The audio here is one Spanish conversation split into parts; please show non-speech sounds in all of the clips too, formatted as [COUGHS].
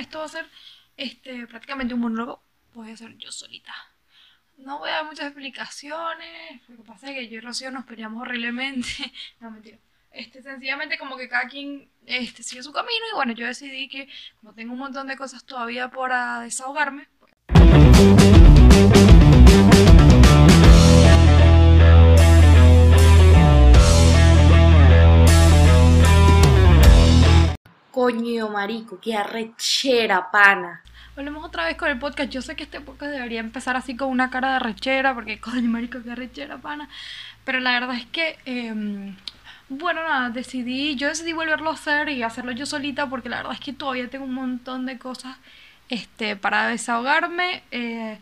esto va a ser este, prácticamente un monólogo, voy a hacer yo solita. No voy a dar muchas explicaciones, lo que pasa es que yo y Rocío nos peleamos horriblemente. [LAUGHS] no, mentira. Este, sencillamente como que cada quien este, sigue su camino y bueno, yo decidí que como tengo un montón de cosas todavía para desahogarme, Coño, marico, qué arrechera, pana. Volvemos otra vez con el podcast. Yo sé que este podcast debería empezar así con una cara de arrechera, porque [LAUGHS] coño, marico, qué arrechera, pana. Pero la verdad es que, em, bueno, nada, decidí, yo decidí volverlo a hacer y hacerlo yo solita, porque la verdad es que todavía tengo un montón de cosas este, para desahogarme. Eh,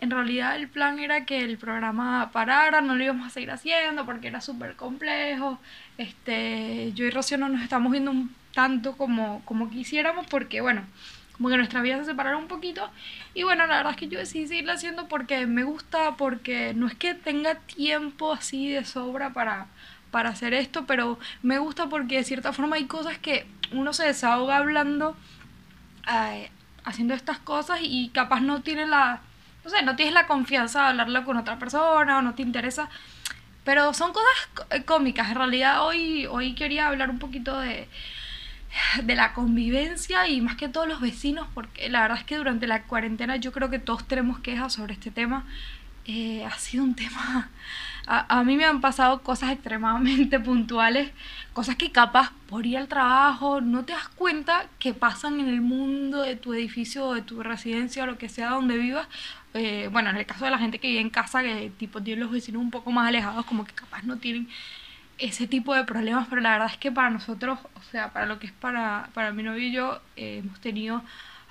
en realidad el plan era que el programa parara, no lo íbamos a seguir haciendo porque era súper complejo. Este, yo y Rocío no nos estamos viendo un tanto como, como quisiéramos porque, bueno, como que nuestra vida se separaron un poquito. Y bueno, la verdad es que yo decidí seguirlo haciendo porque me gusta, porque no es que tenga tiempo así de sobra para, para hacer esto, pero me gusta porque de cierta forma hay cosas que uno se desahoga hablando, eh, haciendo estas cosas y capaz no tiene la, no sé, no tienes la confianza de hablarlo con otra persona o no te interesa. Pero son cosas cómicas. En realidad hoy, hoy quería hablar un poquito de, de la convivencia y más que todos los vecinos, porque la verdad es que durante la cuarentena yo creo que todos tenemos quejas sobre este tema. Eh, ha sido un [LAUGHS] tema... A, a, mí me han pasado cosas extremadamente [LAUGHS] puntuales, cosas que capaz por ir al trabajo no te das cuenta que pasan en el mundo de tu edificio o de tu residencia o lo que sea donde vivas. Eh, bueno, en el caso de la gente que vive en casa, que tipo tiene los vecinos un poco más alejados, como que capaz no tienen ese tipo de problemas, pero la verdad es que para nosotros, o sea, para lo que es para, para mi novio y yo, eh, hemos tenido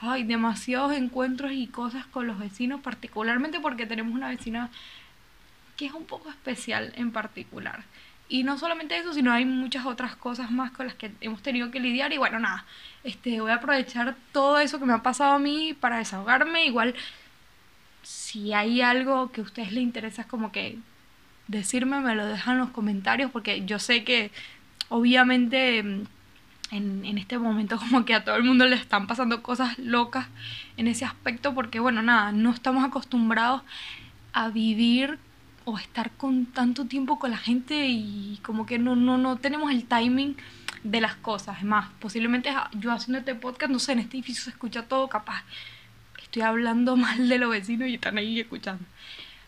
ay, demasiados encuentros y cosas con los vecinos, particularmente porque tenemos una vecina que es un poco especial en particular. Y no solamente eso, sino hay muchas otras cosas más con las que hemos tenido que lidiar. Y bueno, nada, este, voy a aprovechar todo eso que me ha pasado a mí para desahogarme. Igual, si hay algo que a ustedes les interesa, es como que decirme, me lo dejan en los comentarios, porque yo sé que obviamente en, en, este momento [LAUGHS] como que a todo el mundo le están pasando cosas locas en ese aspecto, porque bueno, nada, no estamos acostumbrados a vivir o estar con tanto tiempo con la gente y como que no, no, no tenemos el timing de las cosas. Es más, posiblemente yo haciendo este podcast, no sé, en este edificio se escucha todo capaz. Estoy hablando [LAUGHS] mal de los vecinos y están ahí escuchando.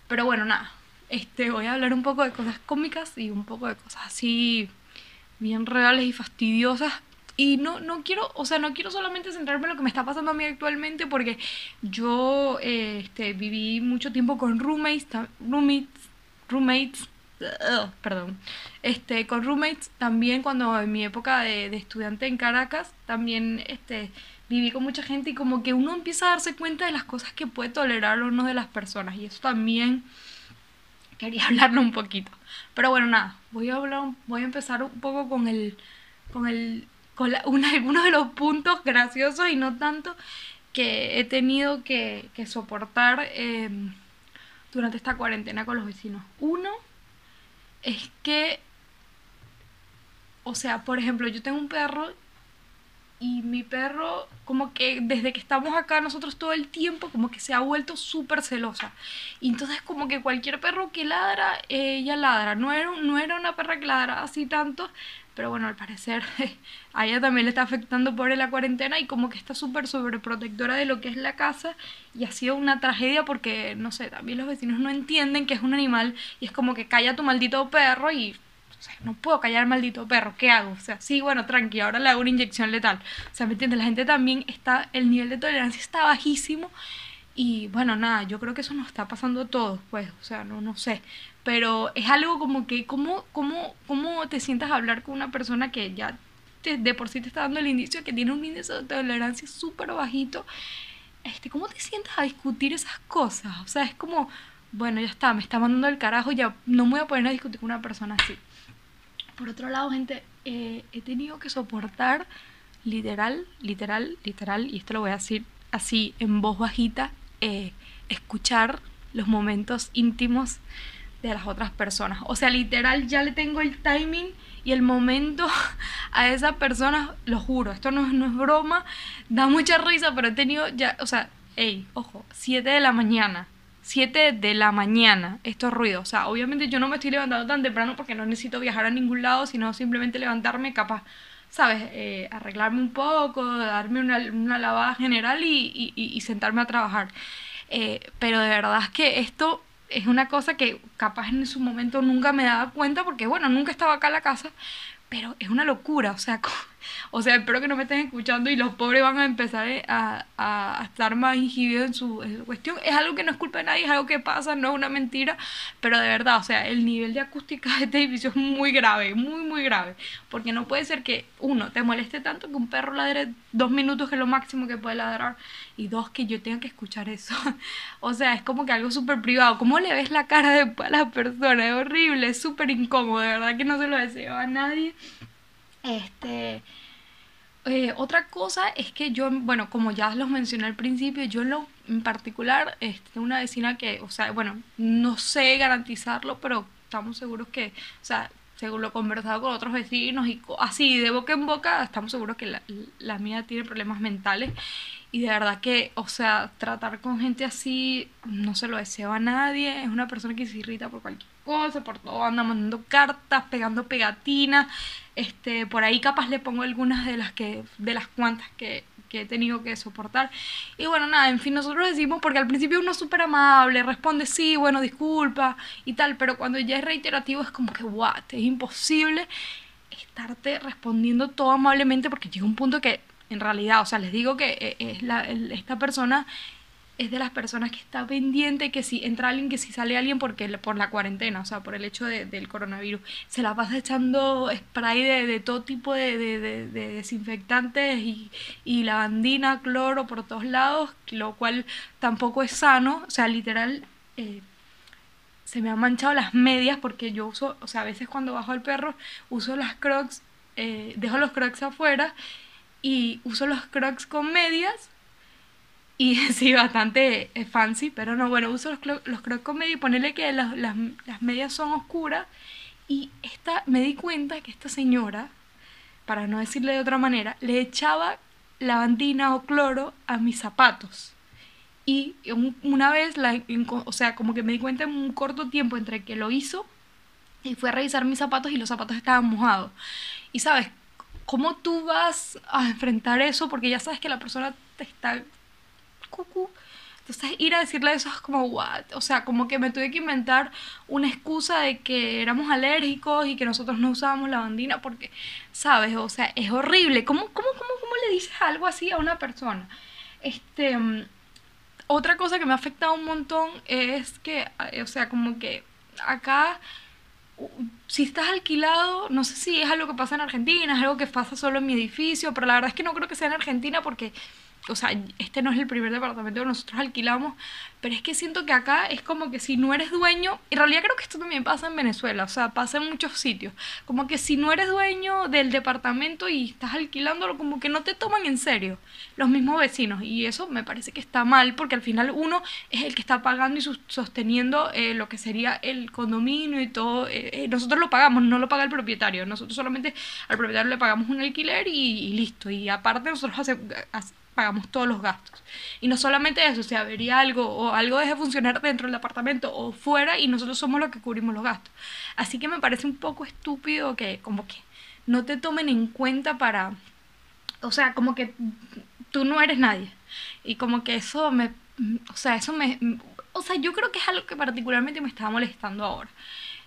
Pero bueno, nada, este, voy a hablar un poco de cosas cómicas y un poco de cosas así bien reales y fastidiosas. Y no, no quiero, o sea, no quiero solamente centrarme en lo que me está pasando a mí actualmente, porque yo este, viví mucho tiempo con roommates, roommates, roommates, perdón, este, con roommates también cuando en mi época de, de, estudiante en Caracas, también este, viví con mucha gente y como que uno empieza a darse cuenta de las cosas que puede tolerar o no de las personas y eso también quería [LAUGHS] hablarlo un poquito. Pero bueno, nada, voy a hablar, voy a empezar un poco con el, con el, con [LAUGHS] algunos de los puntos graciosos y no tanto que he tenido que, soportar eh, durante esta cuarentena con los vecinos. Uno es que, o sea, por ejemplo, yo tengo un perro y mi perro como que desde que estamos acá nosotros todo el tiempo como que se ha vuelto súper celosa. Y entonces como que cualquier perro que ladra ella ladra. No era, no era una perra que ladra así tanto pero bueno al parecer [LAUGHS] a ella también le está afectando por la cuarentena y como que está súper sobreprotectora de lo que es la casa. Y ha sido una tragedia porque no sé también los vecinos no entienden que es un animal y es como que calla tu maldito perro y o sea, no puedo callar maldito perro, ¿qué hago? O sea, sí, bueno, tranqui, ahora le hago una inyección letal. O sea, ¿me entiendes? La gente también está, el nivel de tolerancia está bajísimo. Y bueno, nada, yo creo que eso nos está pasando a todos, pues, o sea, no, no sé. Pero es algo como que, ¿cómo, cómo, cómo te sientas a hablar con una persona que ya de por sí te está dando el indicio de que tiene un índice de tolerancia súper bajito? Este, ¿Cómo te sientas a discutir esas cosas? O sea, es como, bueno, ya está, me está mandando el carajo, ya no me voy a poner a discutir con una persona así. Por otro lado, gente, eh, he tenido que soportar literal, literal, literal, y esto lo voy a decir así en voz bajita, eh, escuchar los momentos íntimos de las otras personas. O sea, literal ya le tengo el timing y el momento [LAUGHS] a esa persona, lo juro, esto no, no es broma, da mucha risa, pero he tenido ya, o sea, hey, ojo, 7 de la mañana. 7 de la mañana, estos ruidos. O sea, obviamente yo no me estoy levantando tan temprano porque no necesito viajar a ningún lado, sino simplemente levantarme capaz, ¿sabes? Eh, arreglarme un poco, darme una, una lavada general y, y, y sentarme a trabajar. Eh, pero de verdad es que esto es una cosa que capaz en su momento nunca me daba cuenta porque, bueno, nunca estaba acá en la casa, pero es una locura, o sea, [LAUGHS] [LAUGHS] o sea, espero que no me estén escuchando y los pobres van a empezar eh, a, a, estar más inhibidos en su, cuestión. Es algo que no es culpa de nadie, es algo que pasa, no es una mentira, pero de verdad, o sea, el nivel de acústica de este edificio es muy grave, muy, muy grave, porque no puede ser que, uno, te moleste tanto que un perro ladre dos minutos, que es lo máximo que puede ladrar, y dos, que yo tenga que escuchar eso. [LAUGHS] o sea, es como que algo súper privado. ¿Cómo le ves la cara después a la persona? Es horrible, es súper incómodo, de verdad que no se lo deseo a nadie. Este. Eh, otra cosa es que yo, bueno, como ya los mencioné al principio, yo en lo en particular, este, una vecina que, o sea, bueno, no sé garantizarlo, pero estamos seguros que, o sea, según lo he conversado con otros vecinos y así de boca en boca, estamos seguros que la, la mía tiene problemas mentales y de verdad que, o sea, tratar con gente así no se lo deseo a nadie. Es una persona que se irrita por cualquier cosa, por todo, anda mandando cartas, pegando pegatinas. Este, por ahí capaz le pongo algunas de las que, de las cuantas que, que he tenido que soportar. Y bueno, nada, en fin, nosotros decimos, porque al principio uno es súper amable, responde sí, bueno, disculpa y tal, pero cuando ya es reiterativo es como que, what, es imposible estarte respondiendo todo amablemente porque llega un punto que en realidad, o sea, les digo que eh, es la, esta persona es de las personas que está pendiente que si entra alguien, que si sale alguien porque por la cuarentena, o sea, por el hecho de, del coronavirus, se la pasa echando spray de, de todo tipo de, de desinfectantes y, y, lavandina, cloro por todos lados, lo cual tampoco es sano, o sea, literal, eh, se me han manchado las medias porque yo uso, o sea, a veces cuando bajo el perro uso las crocs, eh, dejo los crocs afuera y uso los crocs con medias y [LAUGHS] sí, bastante eh, fancy, pero no, bueno, uso los, los y ponerle que las, las, las, medias son oscuras y esta, me di cuenta que esta señora, para no decirle de otra manera, le echaba lavandina o cloro a mis zapatos. Y una vez, la, o sea, como que me di cuenta en un corto tiempo entre que lo hizo y fue a revisar mis zapatos y los zapatos estaban mojados. Y sabes, ¿cómo tú vas a enfrentar eso? Porque ya sabes que la persona te está cucu. Entonces ir a decirle eso es como, what? O sea, como que me tuve que inventar una excusa de que éramos alérgicos y que nosotros no usábamos la bandina porque, ¿sabes? O sea, es horrible. ¿Cómo, cómo, cómo, cómo le dices algo así a una persona? Este, otra cosa que me ha afectado un montón es que, o sea, como que acá si estás alquilado, no sé si es algo que pasa en Argentina, es algo que pasa solo en mi edificio, pero la verdad es que no creo que sea en Argentina porque o sea, este no es el primer departamento que nosotros alquilamos, pero es que siento que acá es como que si no eres dueño, en realidad creo que esto también pasa en Venezuela, o sea, pasa en muchos sitios, como que si no eres dueño del departamento y estás alquilándolo, como que no te toman en serio los mismos vecinos, y eso me parece que está mal, porque al final uno es el que está pagando y sosteniendo eh, lo que sería el condominio y todo, eh, eh, nosotros lo pagamos, no lo paga el propietario, nosotros solamente al propietario le pagamos un alquiler y, listo, y aparte nosotros hacemos pagamos todos los gastos. Y no solamente eso, si avería algo o algo deje de funcionar dentro del apartamento o fuera y nosotros somos los que cubrimos los gastos. Así que me parece un poco estúpido que como que no te tomen en cuenta para, o sea, como que tú no eres nadie. Y como que eso me, o sea, eso me, o sea, yo creo que es algo que particularmente me estaba molestando ahora.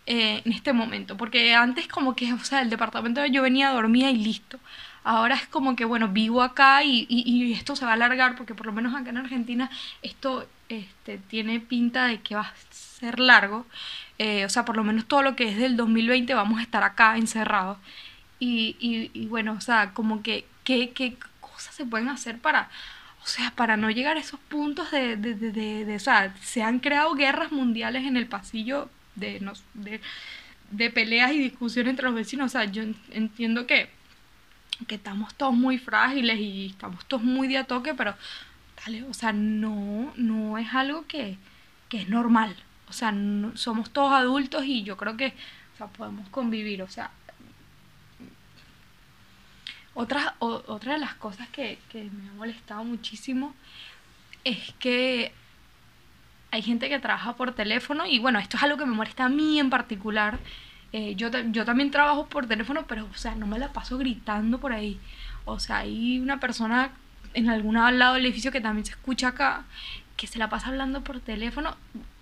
Eh, en este momento, porque antes como que, o sea, el departamento yo venía, dormía y listo. Ahora es como que, bueno, vivo acá y, y, esto se va a alargar porque por lo menos acá en Argentina esto este, tiene pinta de que va a ser largo. Eh, o sea, por lo menos todo lo que es del 2020 vamos a estar acá encerrados. Y, y, bueno, o sea, como que, ¿qué, ¿qué, cosas se pueden hacer para, o sea, para no llegar a esos puntos de, de, de, de, de o sea, se han creado guerras mundiales en el pasillo de, de, de peleas y discusiones entre los vecinos. O sea, yo entiendo que que estamos todos muy frágiles y estamos todos muy de toque, pero dale, o sea, no, no es algo que, que es normal. O sea, somos todos adultos y yo creo que, o sea, podemos convivir. O sea, otra, o- de las cosas que, que me ha molestado muchísimo es que hay gente que trabaja por teléfono y bueno, esto es algo que me molesta a mí en particular. Eh, yo, yo también trabajo por teléfono, pero o sea, no me la paso gritando por ahí. O sea, hay una persona en algún lado del edificio que también se escucha acá, que se la pasa hablando por teléfono.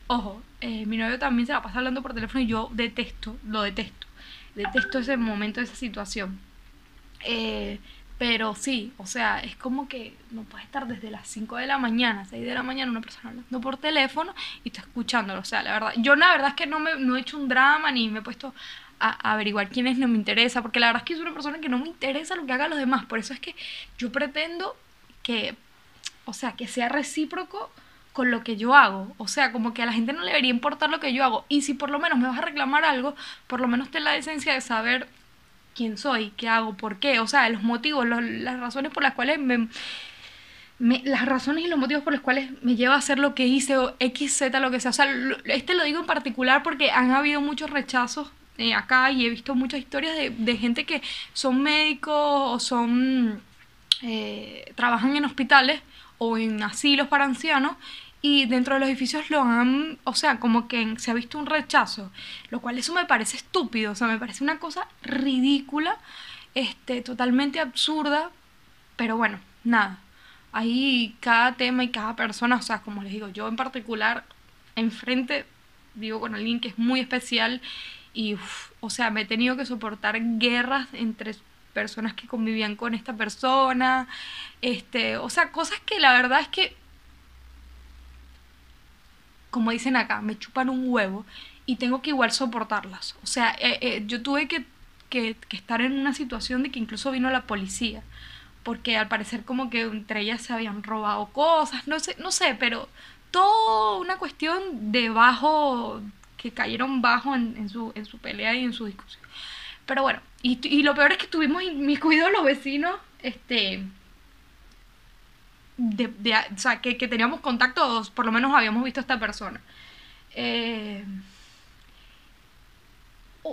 Ojo, eh, mi novio también se la pasa hablando por teléfono y yo detesto, lo detesto. Detesto ese momento, esa situación. Eh, pero sí, o sea, es como que no puedes estar desde las 5 de la mañana, 6 de la mañana, una persona hablando por teléfono y tú escuchándolo. O sea, la verdad, yo la verdad es que no, me, no he hecho un drama ni me he puesto a, averiguar quién es, no me interesa, porque la verdad es que soy una persona que no me interesa lo que hagan los demás. Por eso es que yo pretendo que, o sea, que sea recíproco con lo que yo hago. O sea, como que a la gente no le debería importar lo que yo hago. Y si por lo menos me vas a reclamar algo, por lo menos ten la decencia de saber quién soy, qué hago, por qué, o sea, los motivos, las razones por las cuales me, las razones y los motivos por los cuales me lleva a hacer lo que hice o X, Z, lo que sea. O sea, este lo digo en particular porque han habido muchos rechazos eh, acá y he visto muchas historias de, de gente que son médicos o son eh, trabajan en hospitales o en asilos para ancianos y dentro de los edificios lo han, o sea, como que se ha visto un rechazo, lo cual eso me parece estúpido, o sea, me parece una cosa ridícula, este, totalmente absurda, pero bueno, nada. Ahí cada tema y cada persona, o sea, como les digo, yo en particular, enfrente, vivo con alguien que es muy especial y, uf, o sea, me he tenido que soportar guerras entre personas que convivían con esta persona, este, o sea, cosas que la verdad es que, como dicen acá, me chupan un huevo y tengo que igual soportarlas. O sea, eh, eh, yo tuve que, que, estar en una situación de que incluso vino la policía, porque al parecer como que entre ellas se habían robado cosas, no sé, no sé, pero toda una cuestión de bajo, que cayeron bajo en, su, en su pelea y en su discusión. Pero bueno, y, y lo peor es que estuvimos inmiscuidos los vecinos, este, de, de- o sea, que, que teníamos contactos, por lo menos habíamos visto a esta persona. Eh,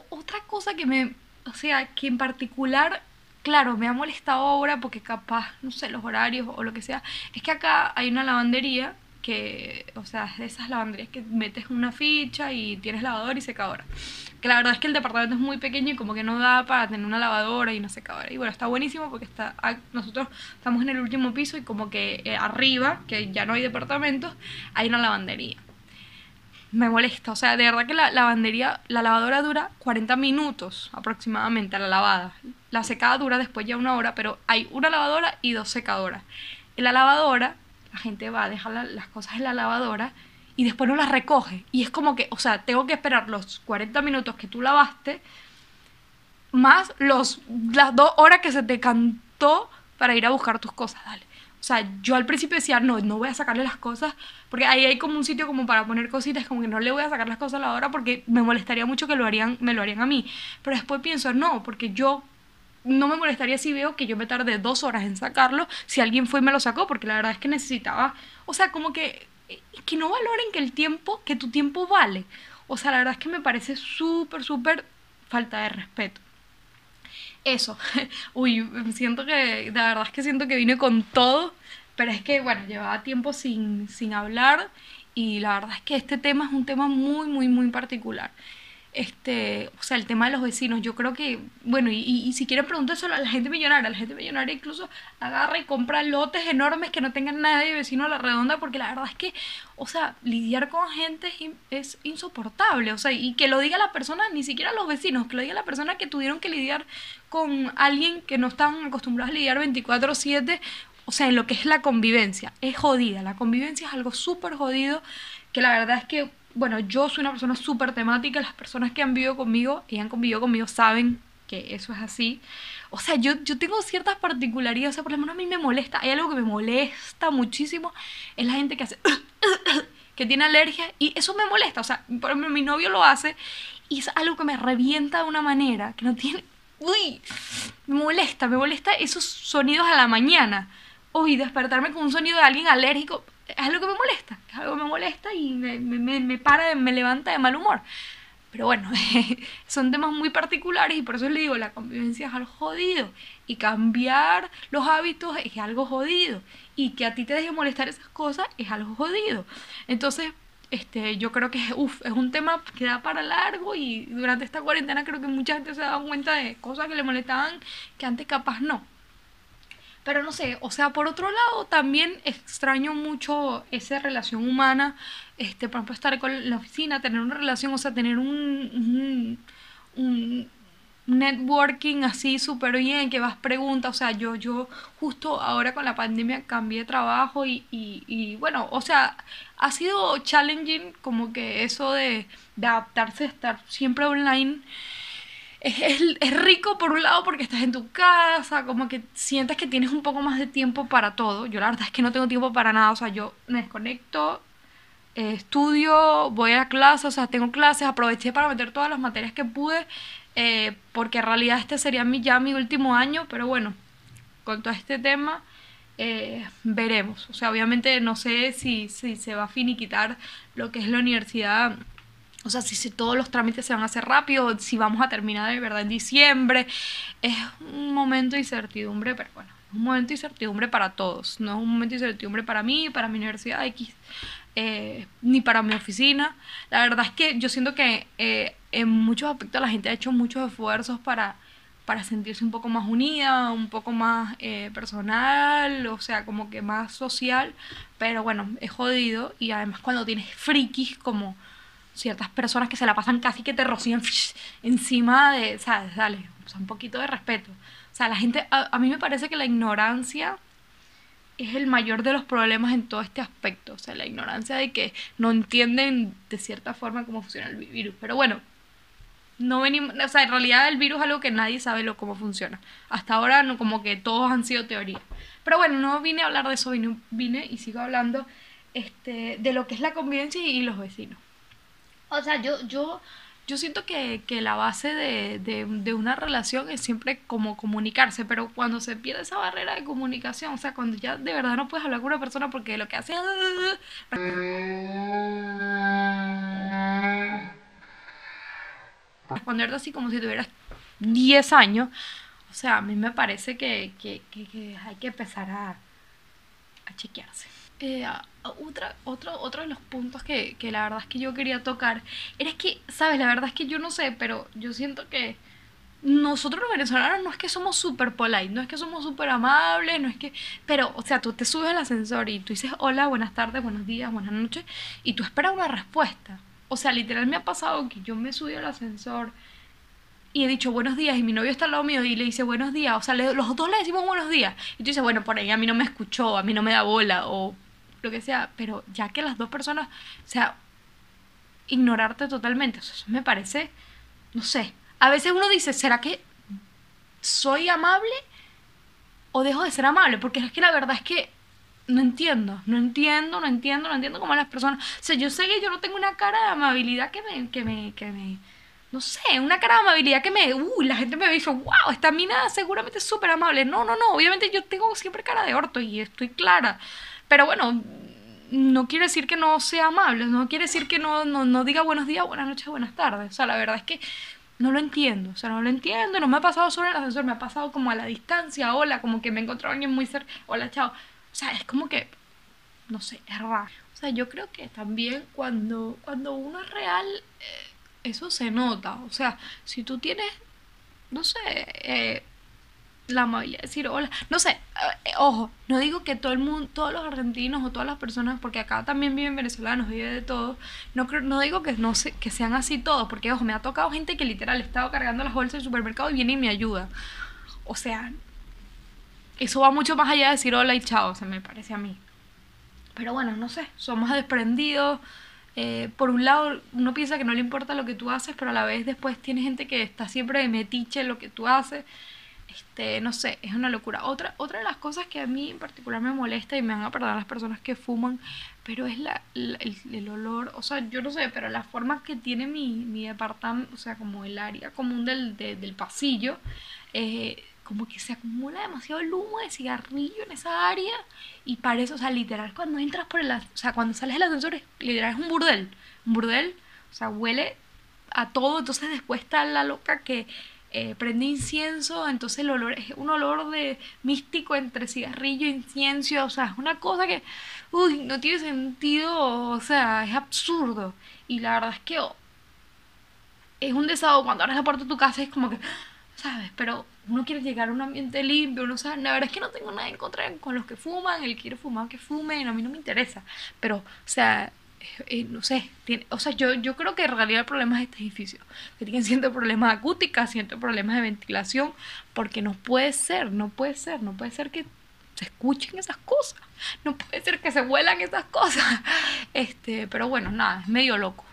otra cosa que me, o sea, que en particular, claro, me ha molestado ahora porque capaz, no sé, los horarios o lo que sea, es que acá hay una lavandería que, o sea, es de esas lavanderías que metes una ficha y tienes lavadora y secadora. Que la verdad es que el departamento es muy pequeño y como que no da para tener una lavadora y una secadora. Y bueno, está buenísimo porque está, ah, nosotros estamos en el último piso y como que eh, arriba, que ya no hay departamentos, hay una lavandería me molesta. O sea, de verdad que la lavandería, la lavadora dura 40 minutos aproximadamente a la lavada. La secada dura después ya una hora, pero hay una lavadora y dos secadoras. En la lavadora, gente va a dejar la- las cosas en la lavadora y después no las recoge. Y es como que, o sea, tengo que esperar los 40 minutos que tú lavaste más los, las dos horas que se te cantó para ir a buscar tus cosas, dale. O sea, yo al principio decía, no, no voy a sacarle las cosas, porque ahí hay como un sitio como para poner cositas, como que no le voy a sacar las cosas a la hora porque me molestaría mucho que lo harían, me lo harían a mí. Pero después pienso, no, porque yo no me molestaría si veo que yo me tardé dos horas en sacarlo, si alguien fue y me lo sacó, porque la verdad es que necesitaba, o sea, como que, que no valoren que el tiempo, que tu tiempo vale. O sea, la verdad es que me parece súper, súper falta de respeto. Eso, [LAUGHS] uy, siento que, de verdad es que siento que vine con todo, pero es que, bueno, llevaba tiempo sin, sin hablar y la verdad es que este tema es un tema muy, muy, muy particular. Este, o sea, el tema de los vecinos, yo creo que, bueno, y, y- si quieren preguntárselo a la gente millonaria, la gente millonaria incluso agarra y compra lotes enormes que no tengan nadie vecino a la redonda, porque la verdad es que, o sea, lidiar con gente es, es insoportable, o sea, y que lo diga la persona, ni siquiera los vecinos, que lo diga la persona que tuvieron que lidiar con alguien que no están acostumbrados a lidiar 24/7, o sea, en lo que es la convivencia, es jodida, la convivencia es algo súper jodido, que la verdad es que, bueno, yo soy una persona súper temática, las personas que han vivido conmigo y han convivido conmigo saben que eso es así. O sea, yo, yo tengo ciertas particularidades, o sea, por lo menos a mí me molesta, hay algo que me molesta muchísimo, es la gente que hace, [COUGHS] que tiene alergia y eso me molesta, o sea, por ejemplo, mi novio lo hace y es algo que me revienta de una manera que no tiene, uy, me molesta, me molesta esos sonidos a la mañana. Uy, despertarme con un sonido de alguien alérgico, es algo que me molesta, es algo que me molesta y me, me, me para, me levanta de mal humor. Pero bueno, [LAUGHS] son temas muy particulares y por eso le digo, la convivencia es algo jodido. Y cambiar los hábitos es algo jodido. Y que a ti te deje molestar esas cosas es algo jodido. Entonces, este, yo creo que uf, es un tema que da para largo y durante esta cuarentena creo que mucha gente se ha dado cuenta de cosas que le molestaban que antes capaz no. Pero no sé, o sea, por otro lado, también extraño mucho esa relación humana, este, por ejemplo, estar con la oficina, tener una relación, o sea, tener un, un, networking así súper bien, que vas preguntas, o sea, yo, yo justo ahora con la pandemia cambié de trabajo y, y, y bueno, o sea, ha sido challenging como que eso de, de adaptarse, estar siempre online es, es, rico por un lado porque estás en tu casa, como que sientes que tienes un poco más de tiempo para todo. Yo la verdad es que no tengo tiempo para nada, o sea, yo me desconecto, eh, estudio, voy a clases, o sea, tengo clases, aproveché para meter todas las materias que pude, eh, porque en realidad este sería mi, ya mi último año, pero bueno, con todo este tema... Eh, veremos, o sea, obviamente no sé si, si se va a finiquitar lo que es la universidad o sea, si, todos los trámites se van a hacer rápido, si vamos a terminar de verdad en diciembre. Es un momento de incertidumbre, pero bueno, es un momento de incertidumbre para todos. No es un momento de incertidumbre para mí, para mi universidad X, eh, ni para mi oficina. La verdad es que yo siento que eh, en muchos aspectos la gente ha hecho muchos esfuerzos para, para sentirse un poco más unida, un poco más eh, personal, o sea, como que más social. Pero bueno, es jodido y además cuando tienes frikis como ciertas personas que se la pasan casi que te rocían encima de, ¿sabes? Dale, o un poquito de respeto. O sea, la gente, a, mí me parece que la ignorancia es el mayor de los problemas en todo este aspecto. O sea, la ignorancia de que no entienden de cierta forma cómo funciona el virus. Pero bueno, no venimos, o sea, en realidad el virus es algo que nadie sabe lo, cómo funciona. Hasta ahora no, como que todos han sido teoría. Pero bueno, no vine a hablar de eso, vine, vine y sigo hablando este, de lo que es la convivencia y los vecinos. O sea, yo, yo, yo siento que, la base de, una relación es siempre como comunicarse, pero cuando se pierde esa barrera de comunicación, o sea, cuando ya de verdad no puedes hablar con una persona porque lo que hace es... Responderte así como si tuvieras 10 años, o sea, a mí me parece que, hay que empezar a, a chequearse. Eh, otra, otro, otro de los puntos que, que, la verdad es que yo quería tocar era que, ¿sabes? La verdad es que yo no sé, pero yo siento que nosotros los venezolanos no es que somos súper polite, no es que somos súper amables, no es que... Pero, o sea, tú te subes al ascensor y tú dices hola, buenas tardes, buenos días, buenas noches, y tú esperas una respuesta. O sea, literal me ha pasado que yo me subí al ascensor y he dicho buenos días y mi novio está al lado mío y le dice buenos días, o sea, los dos le decimos buenos días. Y tú dices, bueno, por ahí a mí no me escuchó, a mí no me da bola, o lo que sea, pero ya que las dos personas, o sea, ignorarte totalmente, eso me parece, no sé, a veces uno dice, ¿será que soy amable o dejo de ser amable? Porque es que la verdad es que no entiendo, no entiendo, no entiendo, no entiendo cómo las personas, o sea, yo sé que yo no tengo una cara de amabilidad que me, que me, que me, no sé, una cara de amabilidad que me, uy, la gente me dice, wow, esta mina seguramente es súper amable. No, no, no, obviamente yo tengo siempre cara de orto y estoy clara. Pero bueno, no quiere decir que no sea amable, no quiere decir que no, no, diga buenos días, buenas noches, buenas tardes. O sea, la verdad es que no lo entiendo, o sea, no lo entiendo, no me ha pasado solo en el ascensor, me ha pasado como a la distancia, hola, como que me he encontrado alguien muy cerca, hola, chao. O sea, es como que, no sé, es raro. O sea, yo creo que también cuando, cuando uno es real, eh, eso se nota. O sea, si tú tienes, no sé, eh, la amabilidad de decir hola. No sé, eh, ojo, no digo que todo el mundo, todos los argentinos o todas las personas, porque acá también viven venezolanos, vive de todo, no, no digo que, no sé, que sean así todos, porque ojo, me ha tocado gente que literal estaba cargando las bolsas del supermercado y viene y me ayuda. O sea, eso va mucho más allá de decir hola y chao, se me parece a mí. Pero bueno, no sé, somos desprendidos. Eh, por un lado, uno piensa que no le importa lo que tú haces, pero a la vez después tiene gente que está siempre de metiche lo que tú haces. Este, no sé, es una locura. Otra, otra de las cosas que a mí en particular me molesta y me van a perdonar las personas que fuman, pero es la, el, olor, o sea, yo no sé, pero la forma que tiene mi, mi departamento, o sea, como el área común del, del pasillo, eh, como que se acumula demasiado el humo de cigarrillo en esa área y parece, o sea, literal, cuando entras por el, o sea, cuando sales del ascensor, literal es un burdel, un burdel, o sea, huele a todo, entonces después está la loca que eh, prende incienso, entonces el olor es un olor de místico entre cigarrillo incienso, o sea, es una cosa que, uy, no tiene sentido, o sea, es absurdo. Y la verdad es que oh, es un desahogo, cuando abres la puerta de tu casa es como que, ¿sabes? Pero uno quiere llegar a un ambiente limpio, uno sabe, la verdad es que no tengo nada en contra con los que fuman, el quiere fumar, que fume, a mí no me interesa, pero, o sea, eh, no sé, tiene, o sea, yo, yo creo que en realidad el problema es este edificio, que tienen ciertos problemas acústicos, ciertos problemas de ventilación, porque no puede ser, no puede ser, no puede ser que se escuchen esas cosas, no puede ser que se vuelan esas cosas, [LAUGHS] este, pero bueno, nada, es medio loco.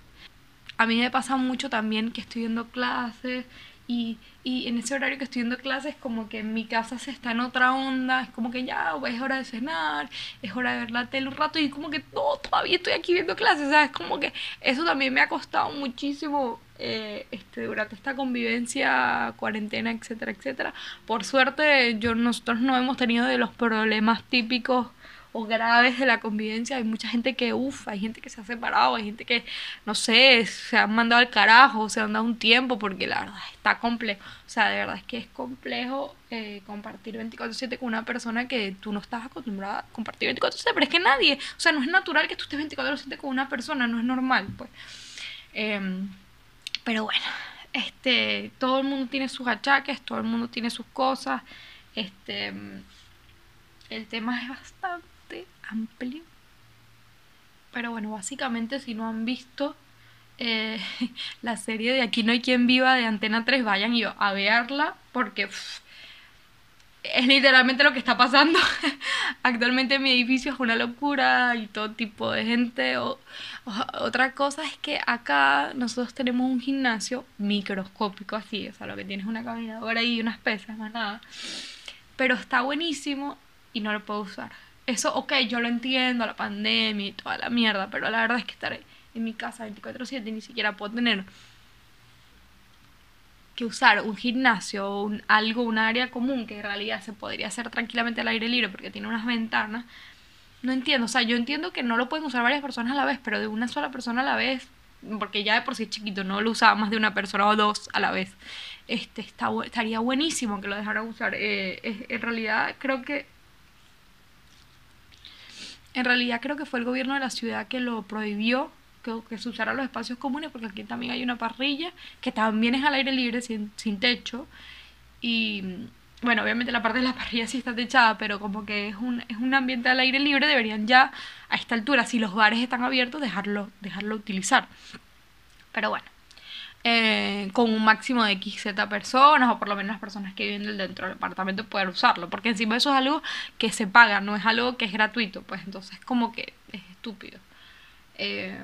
A mí me pasa mucho también que estoy viendo clases y, y en ese horario que estoy viendo clases, como que en mi casa se está en otra onda, es como que ya es hora de cenar, es hora de ver la tele un rato y como que no, todavía estoy aquí viendo clases, ¿sabes? Como que eso también me ha costado muchísimo eh, este, durante esta convivencia, cuarentena, etcétera, etcétera. Por suerte, yo, nosotros no hemos tenido de los problemas típicos o graves de la convivencia. Hay mucha gente que, uff, hay gente que se ha separado, hay gente que, no sé, se han mandado al carajo, se han dado un tiempo, porque la verdad está complejo. O sea, de verdad es que es complejo eh, compartir 24/7 con una persona que tú no estás acostumbrada a compartir 24/7, pero es que nadie, o sea, no es natural que tú estés 24/7 con una persona, no es normal, pues. Em, pero bueno, este, todo el mundo tiene sus achaques, todo el mundo tiene sus cosas. Este, el tema es bastante amplio. Pero bueno, básicamente si no han visto eh, [LAUGHS] la serie de Aquí no hay quien viva de Antena 3, vayan y a verla porque es literalmente lo que está pasando. [LAUGHS] Actualmente mi edificio es una locura y todo tipo de gente. otra cosa es que acá nosotros tenemos un gimnasio microscópico así, o sea, lo que tienes una caminadora y unas pesas, más nada. Pero está buenísimo y no lo puedo usar eso, ok, yo lo entiendo, la pandemia y toda la mierda, pero la verdad es que estar en mi casa 24/7 ni siquiera puedo tener que usar un gimnasio un, algo, un área común que en realidad se podría hacer tranquilamente al aire libre porque tiene unas ventanas. No entiendo, o sea, yo entiendo que no lo pueden usar varias personas a la vez, pero de una sola persona a la vez, porque ya de por sí es chiquito, no lo usaba más de una persona o dos a la vez. Este, estaría buenísimo que lo dejaran usar. Eh, en realidad creo que en realidad creo que fue el gobierno de la ciudad que lo prohibió, que, se usara los espacios comunes, porque aquí también hay una parrilla que también es al aire libre, sin, techo. Y bueno, obviamente la parte de la parrilla sí está techada, pero como que es un, es un ambiente al aire libre, deberían ya a esta altura, si los bares están abiertos, dejarlo, dejarlo utilizar. Pero bueno. Eh, con un máximo de XZ personas, o por lo menos las personas que viven dentro del apartamento poder usarlo, porque encima eso es algo que se paga, no es algo que es gratuito, pues entonces como que es estúpido. Eh,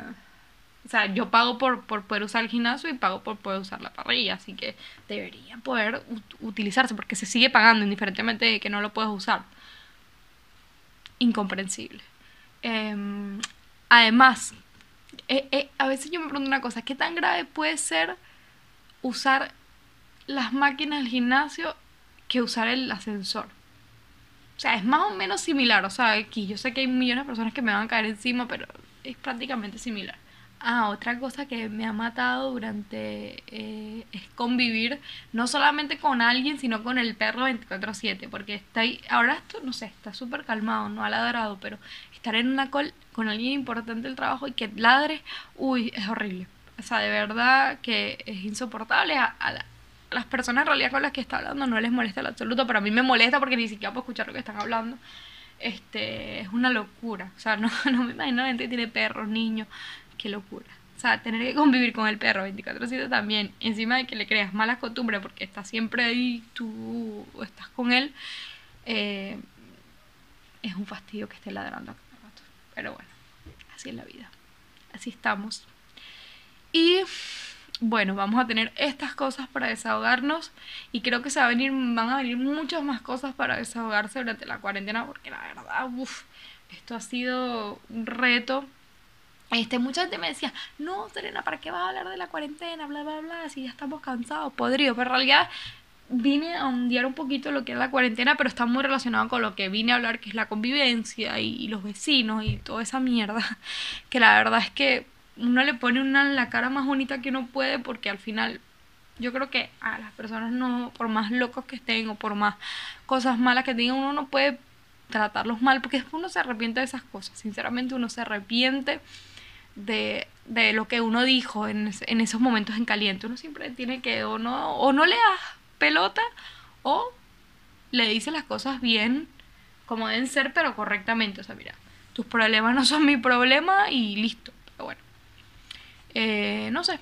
o sea, yo pago por, por, poder usar el gimnasio y pago por poder usar la parrilla, así que debería poder utilizarse, porque se sigue pagando indiferentemente de que no lo puedes usar. Incomprensible. Em, además, eh, eh, a veces yo me pregunto una cosa, ¿qué tan grave puede ser usar las máquinas del gimnasio que usar el ascensor? O sea, es más o menos similar, o sea, aquí yo sé que hay millones de personas que me van a caer encima, pero es prácticamente similar. Ah, otra cosa que me ha matado durante eh, es convivir no solamente con alguien, sino con el perro 24/7, porque está ahí, ahora esto, no sé, está súper calmado, no ha ladrado, pero estar en una call con alguien importante del trabajo y que ladre, uy, es horrible. O sea, de verdad que es insoportable. A, las personas en realidad con las que está hablando no les molesta en absoluto, pero a mí me molesta porque ni siquiera puedo escuchar lo que están hablando. Este, es una locura. O sea, [LAUGHS] no, no me imagino gente que tiene perros, niños qué locura. O sea, tener que convivir con el perro 24/7 también, encima de que le creas malas costumbres porque está siempre ahí, tú estás con él, eh, es un fastidio que esté ladrando a rato. Pero bueno, así es la vida. Así estamos. Y bueno, vamos a tener estas cosas para desahogarnos y creo que va a venir, van a venir muchas más cosas para desahogarse durante la cuarentena porque la verdad, uff, esto ha sido un reto este, mucha gente me decía, no, Serena, ¿para qué vas a hablar de la cuarentena? Bla, bla, bla, si ya estamos cansados, podridos. Pero en realidad vine a ondear un poquito lo que es la cuarentena, pero está muy relacionado con lo que vine a hablar, que es la convivencia y, y los vecinos y toda esa mierda. [LAUGHS] Que la verdad es que uno le pone una en la cara más bonita que uno puede porque al final yo creo que a las personas no, por más locos que estén o por más cosas malas que tengan, uno no puede tratarlos mal porque después uno se arrepiente de esas cosas. Sinceramente uno se arrepiente de, de lo que uno dijo en, en esos momentos en caliente. Uno siempre tiene que o no, o no le das pelota o le dices las cosas bien como deben ser, pero correctamente. O sea, mira, tus problemas no son mi problema y listo. Pero bueno. Eh, no sé,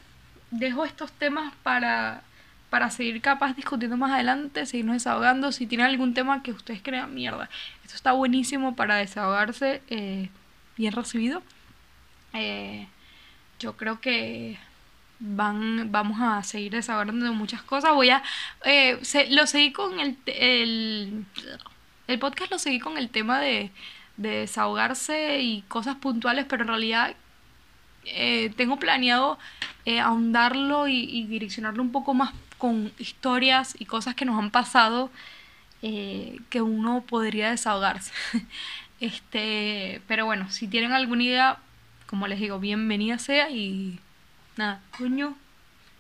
dejo estos temas para, para seguir capaz discutiendo más adelante, seguirnos desahogando. Si tienen algún tema que ustedes crean, mierda, esto está buenísimo para desahogarse, eh, bien recibido. Eh, yo creo que van, vamos a seguir desahogando de muchas cosas. Voy a, eh, lo seguí con el, el, el podcast, lo seguí con el tema de, de desahogarse y cosas puntuales, pero en realidad eh, tengo planeado eh, ahondarlo y, y direccionarlo un poco más con historias y cosas que nos han pasado eh, que uno podría desahogarse. [LAUGHS] Este, pero bueno, si tienen alguna idea, como les digo, bienvenida sea y Nada, coño,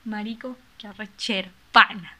marico, que arrechera, pana.